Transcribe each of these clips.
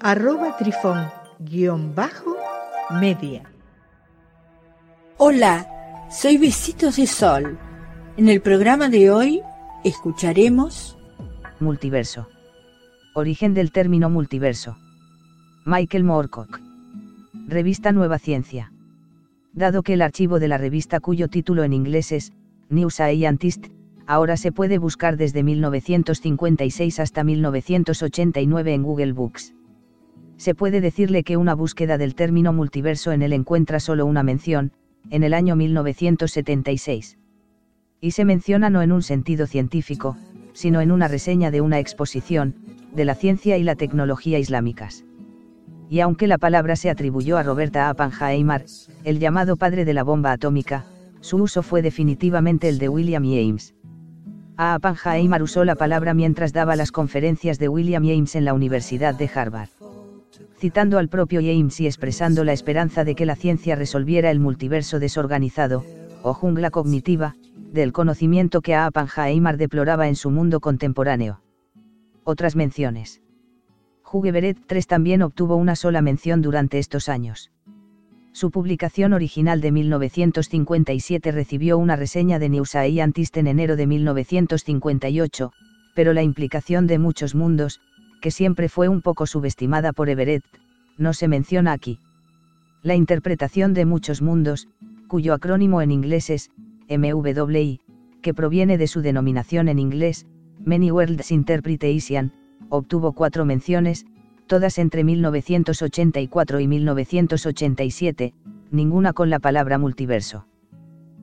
arroba trifón-media. Hola, soy Besitos de Sol. En el programa de hoy escucharemos Multiverso. Origen del término multiverso. Michael Moorcock. Revista Nueva Ciencia. Dado que el archivo de la revista cuyo título en inglés es New Scientist, ahora se puede buscar desde 1956 hasta 1989 en Google Books. Se puede decirle que una búsqueda del término multiverso en él encuentra solo una mención, en el año 1976. Y se menciona no en un sentido científico, sino en una reseña de una exposición, de la ciencia y la tecnología islámicas. Y aunque la palabra se atribuyó a Roberta Oppenheimer, el llamado padre de la bomba atómica, su uso fue definitivamente el de William James. A Oppenheimer usó la palabra mientras daba las conferencias de William James en la Universidad de Harvard. Citando al propio James y expresando la esperanza de que la ciencia resolviera el multiverso desorganizado, o jungla cognitiva, del conocimiento que a Oppenheimer deploraba en su mundo contemporáneo. Otras menciones. Hugh Everett 3 también obtuvo una sola mención durante estos años. Su publicación original de 1957 recibió una reseña de New Scientist en enero de 1958, pero la implicación de muchos mundos, que siempre fue un poco subestimada por Everett, no se menciona aquí. La interpretación de muchos mundos, cuyo acrónimo en inglés es MWI, que proviene de su denominación en inglés, Many Worlds Interpretation, obtuvo cuatro menciones, todas entre 1984 y 1987, ninguna con la palabra multiverso.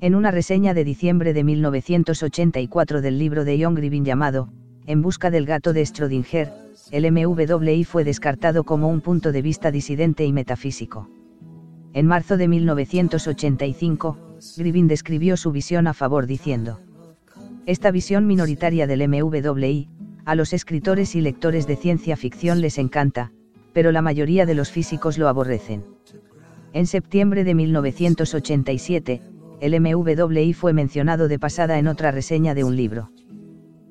En una reseña de diciembre de 1984 del libro de John Gribin llamado, En busca del gato de Schrödinger, el MWI fue descartado como un punto de vista disidente y metafísico. En marzo de 1985, Gribin describió su visión a favor diciendo, Esta visión minoritaria del MWI, a los escritores y lectores de ciencia ficción les encanta, pero la mayoría de los físicos lo aborrecen. En septiembre de 1987, el MWI fue mencionado de pasada en otra reseña de un libro.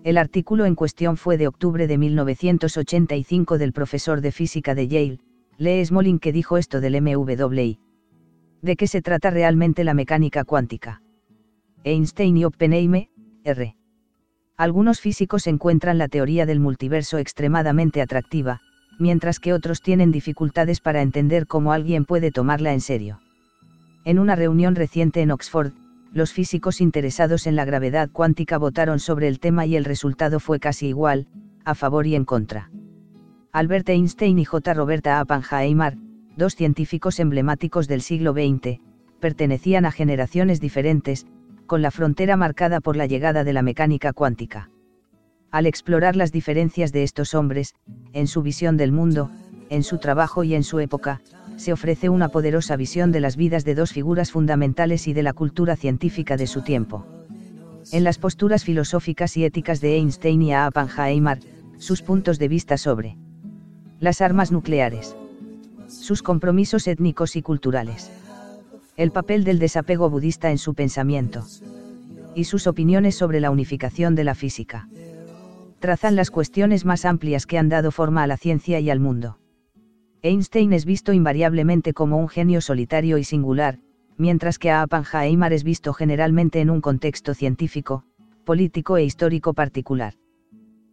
El artículo en cuestión fue de octubre de 1985 del profesor de física de Yale, Lee Smolin que dijo esto del MWI. ¿De qué se trata realmente la mecánica cuántica? Einstein y Oppenheimer, R. Algunos físicos encuentran la teoría del multiverso extremadamente atractiva, mientras que otros tienen dificultades para entender cómo alguien puede tomarla en serio. En una reunión reciente en Oxford, los físicos interesados en la gravedad cuántica votaron sobre el tema y el resultado fue casi igual, a favor y en contra. Albert Einstein y J. Roberta Oppenheimer, dos científicos emblemáticos del siglo XX, pertenecían a generaciones diferentes, con la frontera marcada por la llegada de la mecánica cuántica. Al explorar las diferencias de estos hombres, en su visión del mundo, en su trabajo y en su época, se ofrece una poderosa visión de las vidas de dos figuras fundamentales y de la cultura científica de su tiempo. En las posturas filosóficas y éticas de Einstein y a Oppenheimer, sus puntos de vista sobre las armas nucleares sus compromisos étnicos y culturales. El papel del desapego budista en su pensamiento. Y sus opiniones sobre la unificación de la física. Trazan las cuestiones más amplias que han dado forma a la ciencia y al mundo. Einstein es visto invariablemente como un genio solitario y singular, mientras que a Oppenheimer es visto generalmente en un contexto científico, político e histórico particular.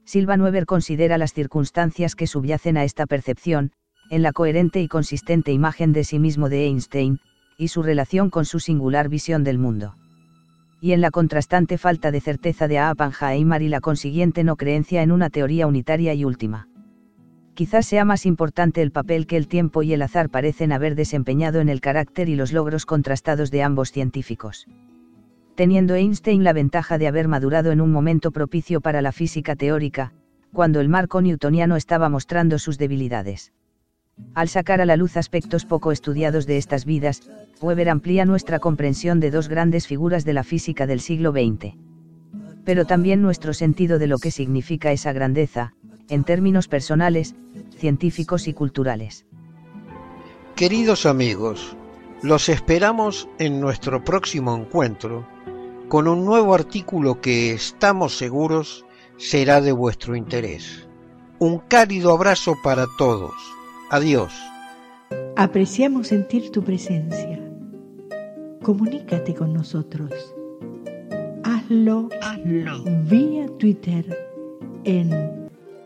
Silva Nuever considera las circunstancias que subyacen a esta percepción, en la coherente y consistente imagen de sí mismo de Einstein, y su relación con su singular visión del mundo. Y en la contrastante falta de certeza de Oppenheimer y la consiguiente no creencia en una teoría unitaria y última. Quizás sea más importante el papel que el tiempo y el azar parecen haber desempeñado en el carácter y los logros contrastados de ambos científicos. Teniendo Einstein la ventaja de haber madurado en un momento propicio para la física teórica, cuando el marco newtoniano estaba mostrando sus debilidades Al sacar a la luz aspectos poco estudiados de estas vidas, Weber amplía nuestra comprensión de dos grandes figuras de la física del siglo XX. Pero también nuestro sentido de lo que significa esa grandeza, en términos personales, científicos y culturales. Queridos amigos, los esperamos en nuestro próximo encuentro con un nuevo artículo que estamos seguros será de vuestro interés. Un cálido abrazo para todos. Adiós. Apreciamos sentir tu presencia. Comunícate con nosotros. Hazlo, Hazlo. vía Twitter en